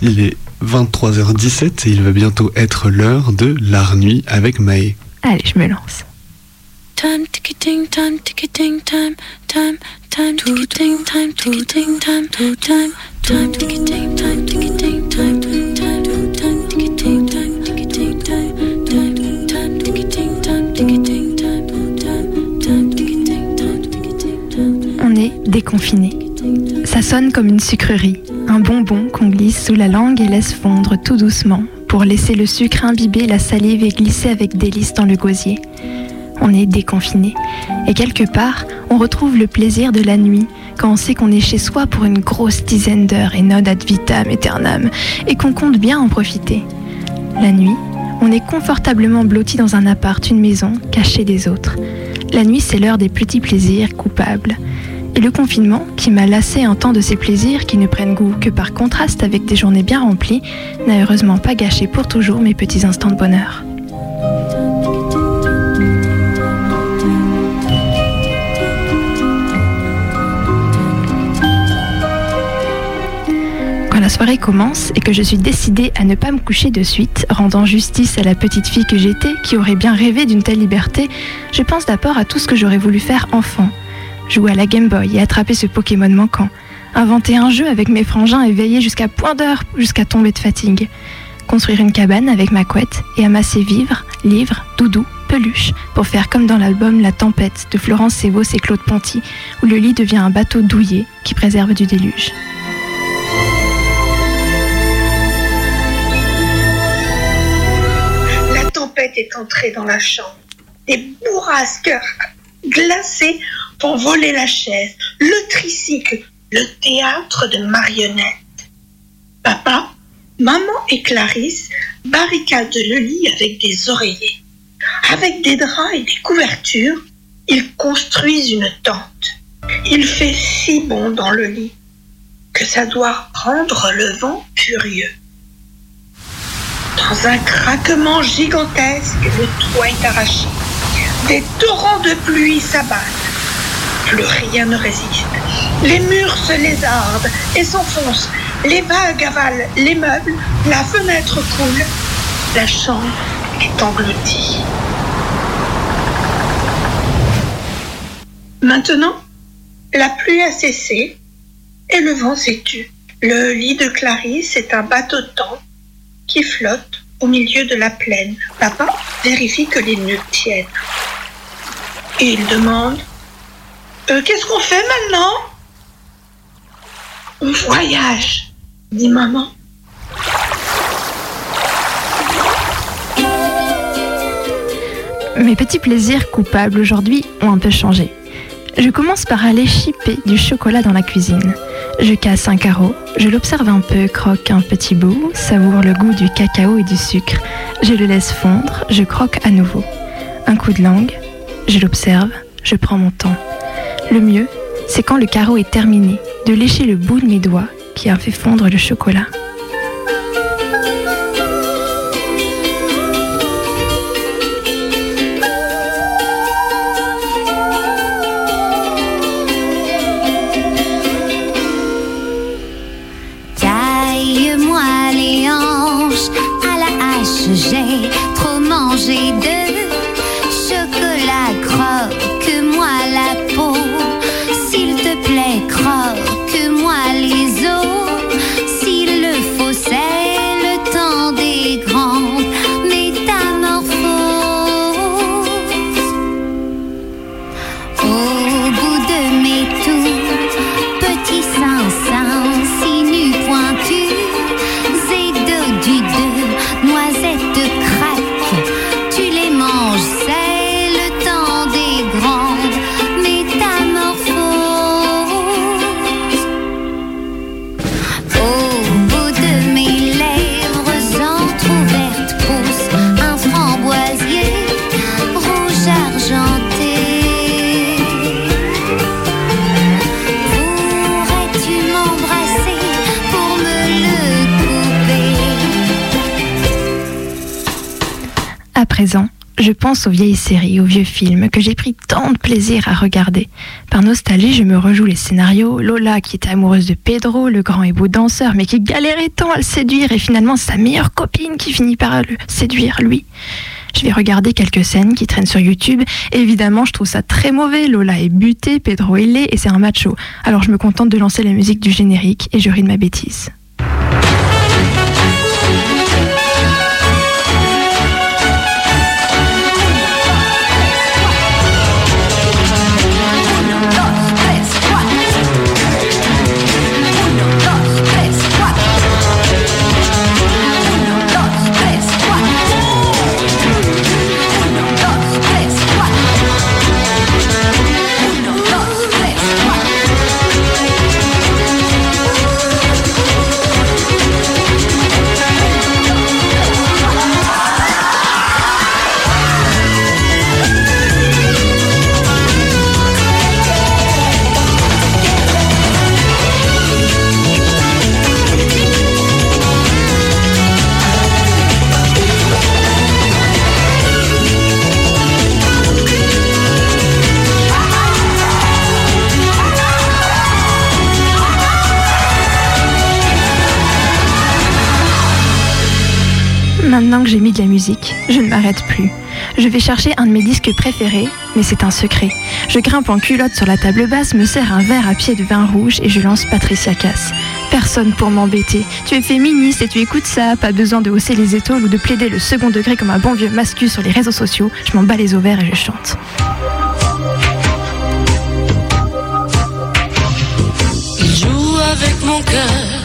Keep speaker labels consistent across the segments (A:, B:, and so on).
A: Il est 23h17 et il va bientôt être l'heure de l'art nuit avec Maë.
B: Allez, je me lance.
C: Time ticketing, time ticketing, time, time, time ticketing, time ticketing, time, time, time ticketing, time ticketing, time, time, time ticketing, time ticketing, time, time, time ticketing, time ticketing, time, time, time ticketing, time ticketing, time.
B: On est déconfiné. Ça sonne comme une sucrerie, un bonbon qu'on glisse sous la langue et laisse fondre tout doucement pour laisser le sucre imbiber la salive et glisser avec délice dans le gosier. On est déconfiné. Et quelque part, on retrouve le plaisir de la nuit quand on sait qu'on est chez soi pour une grosse dizaine d'heures et non ad vitam aeternam et qu'on compte bien en profiter. La nuit, on est confortablement blotti dans un appart, une maison, caché des autres. La nuit, c'est l'heure des petits plaisirs coupables. Et le confinement, qui m'a lassé un temps de ces plaisirs qui ne prennent goût que par contraste avec des journées bien remplies, n'a heureusement pas gâché pour toujours mes petits instants de bonheur. Quand la soirée commence et que je suis décidée à ne pas me coucher de suite, rendant justice à la petite fille que j'étais, qui aurait bien rêvé d'une telle liberté, je pense d'abord à tout ce que j'aurais voulu faire enfant. Jouer à la Game Boy et attraper ce Pokémon manquant. Inventer un jeu avec mes frangins et veiller jusqu'à point d'heure jusqu'à tomber de fatigue. Construire une cabane avec ma couette et amasser vivres, livres, doudous, peluches pour faire comme dans l'album La Tempête de Florence Sévos et Claude Ponty où le lit devient un bateau douillet qui préserve du déluge.
D: La tempête est entrée dans la chambre. Des bourrasques glacées ont volé la chaise, le tricycle, le théâtre de marionnettes. Papa, maman et Clarisse barricadent le lit avec des oreillers. Avec des draps et des couvertures, ils construisent une tente. Il fait si bon dans le lit que ça doit rendre le vent furieux. Dans un craquement gigantesque, le toit est arraché. Des torrents de pluie s'abattent. Plus rien ne résiste. Les murs se lézardent et s'enfoncent. Les vagues avalent les meubles. La fenêtre coule. La chambre est engloutie. Maintenant, la pluie a cessé et le vent s'est tu. Le lit de Clarisse est un bateau de temps qui flotte au milieu de la plaine. Papa vérifie que les nœuds tiennent. Et il demande Euh, Qu'est-ce qu'on fait maintenant? On voyage, dit maman.
B: Mes petits plaisirs coupables aujourd'hui ont un peu changé. Je commence par aller chipper du chocolat dans la cuisine. Je casse un carreau, je l'observe un peu, croque un petit bout, savoure le goût du cacao et du sucre. Je le laisse fondre, je croque à nouveau. Un coup de langue, je l'observe, je prends mon temps. Le mieux, c'est quand le carreau est terminé, de lécher le bout de mes doigts qui a fait fondre le chocolat. Je pense aux vieilles séries, aux vieux films que j'ai pris tant de plaisir à regarder. Par nostalgie, je me rejoue les scénarios. Lola qui était amoureuse de Pedro, le grand et beau danseur, mais qui galérait tant à le séduire, et finalement sa meilleure copine qui finit par le séduire, lui. Je vais regarder quelques scènes qui traînent sur YouTube. Évidemment, je trouve ça très mauvais. Lola est butée, Pedro est laid et c'est un macho. Alors je me contente de lancer la musique du générique et je ris de ma bêtise. Je ne m'arrête plus. Je vais chercher un de mes disques préférés, mais c'est un secret. Je grimpe en culotte sur la table basse, me sers un verre à pied de vin rouge et je lance Patricia Cass. Personne pour m'embêter. Tu es féministe et tu écoutes ça, pas besoin de hausser les épaules ou de plaider le second degré comme un bon vieux mascu sur les réseaux sociaux. Je m'en bats les ovaires et je chante.
C: Joue avec mon cœur,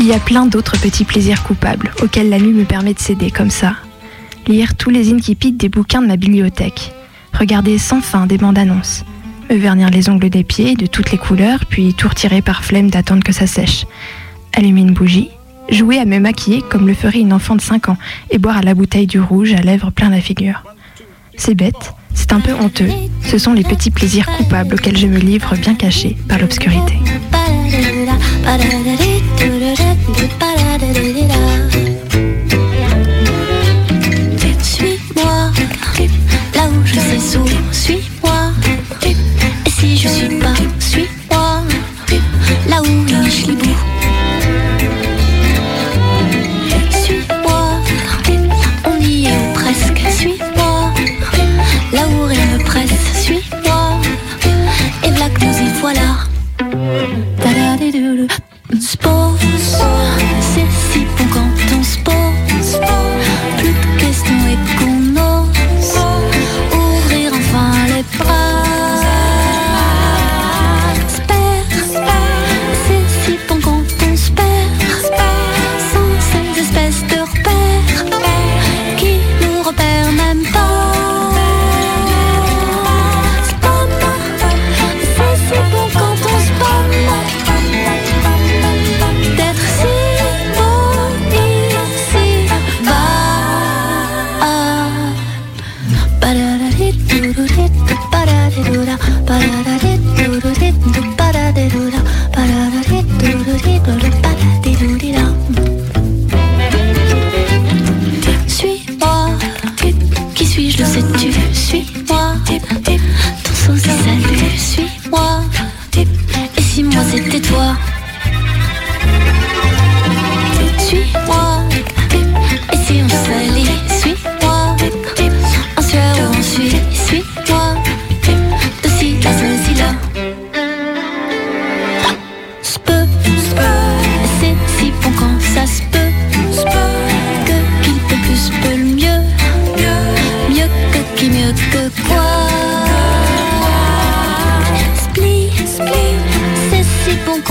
C: Il y
B: a plein d'autres petits plaisirs coupables auxquels la nuit me permet de céder comme ça. Lire tous les inquiétudes des bouquins de ma bibliothèque. Regarder sans fin des bandes annonces. Me vernir les ongles des pieds de toutes les couleurs, puis tout retirer par flemme d'attendre que ça sèche. Allumer une bougie. Jouer à me maquiller comme le ferait une enfant de 5 ans et boire à la bouteille du rouge à lèvres plein la figure. C'est bête, c'est un peu honteux. Ce sont les petits plaisirs coupables auxquels je me livre bien caché par l'obscurité.
E: Suis-moi, là où je sais suis-moi. Et si je suis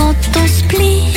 E: Autos pli